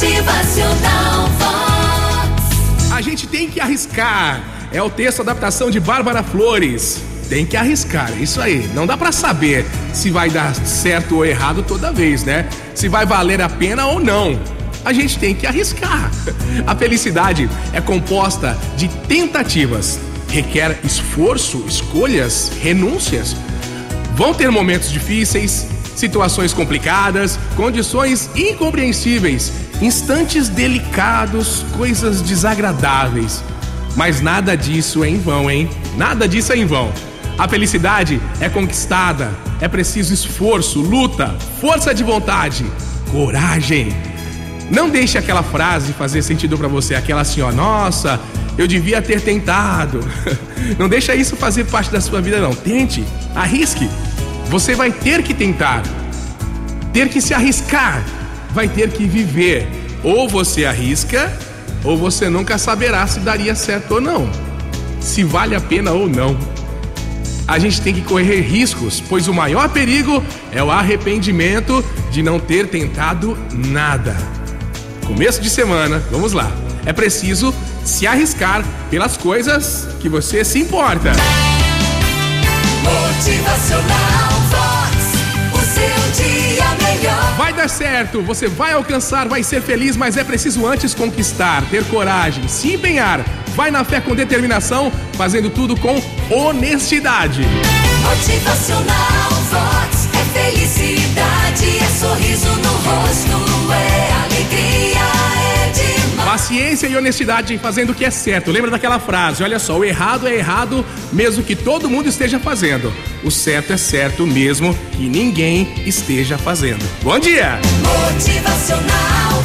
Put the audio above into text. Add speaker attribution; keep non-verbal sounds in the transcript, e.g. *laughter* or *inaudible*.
Speaker 1: Motivacional Vox.
Speaker 2: A gente tem que arriscar. É o texto adaptação de Bárbara Flores. Tem que arriscar, é isso aí. Não dá pra saber se vai dar certo ou errado toda vez, né? Se vai valer a pena ou não. A gente tem que arriscar. *laughs* A felicidade é composta de tentativas. Requer esforço, escolhas, renúncias. Vão ter momentos difíceis, situações complicadas, condições incompreensíveis, instantes delicados, coisas desagradáveis. Mas nada disso é em vão, hein? Nada disso é em vão. A felicidade é conquistada, é preciso esforço, luta, força de vontade, coragem. Não deixe aquela frase fazer sentido para você, aquela assim, ó, nossa, eu devia ter tentado. *laughs* Não deixa isso fazer parte da sua vida, não. Tente, arrisque. Você vai ter que tentar, ter que se arriscar, vai ter que viver. Ou você arrisca, ou você nunca saberá se daria certo ou não, se vale a pena ou não. A gente tem que correr riscos, pois o maior perigo é o arrependimento de não ter tentado nada. Começo de semana, vamos lá. É preciso se arriscar pelas coisas que você se importa.
Speaker 1: Motivacional
Speaker 2: dar certo, você vai alcançar, vai ser feliz, mas é preciso antes conquistar, ter coragem, se empenhar. Vai na fé com determinação, fazendo tudo com honestidade.
Speaker 1: Motivacional Vox. É felicidade, é sorriso no rosto,
Speaker 2: Paciência e honestidade fazendo o que é certo. Lembra daquela frase? Olha só, o errado é errado mesmo que todo mundo esteja fazendo. O certo é certo mesmo que ninguém esteja fazendo. Bom dia!
Speaker 1: Motivacional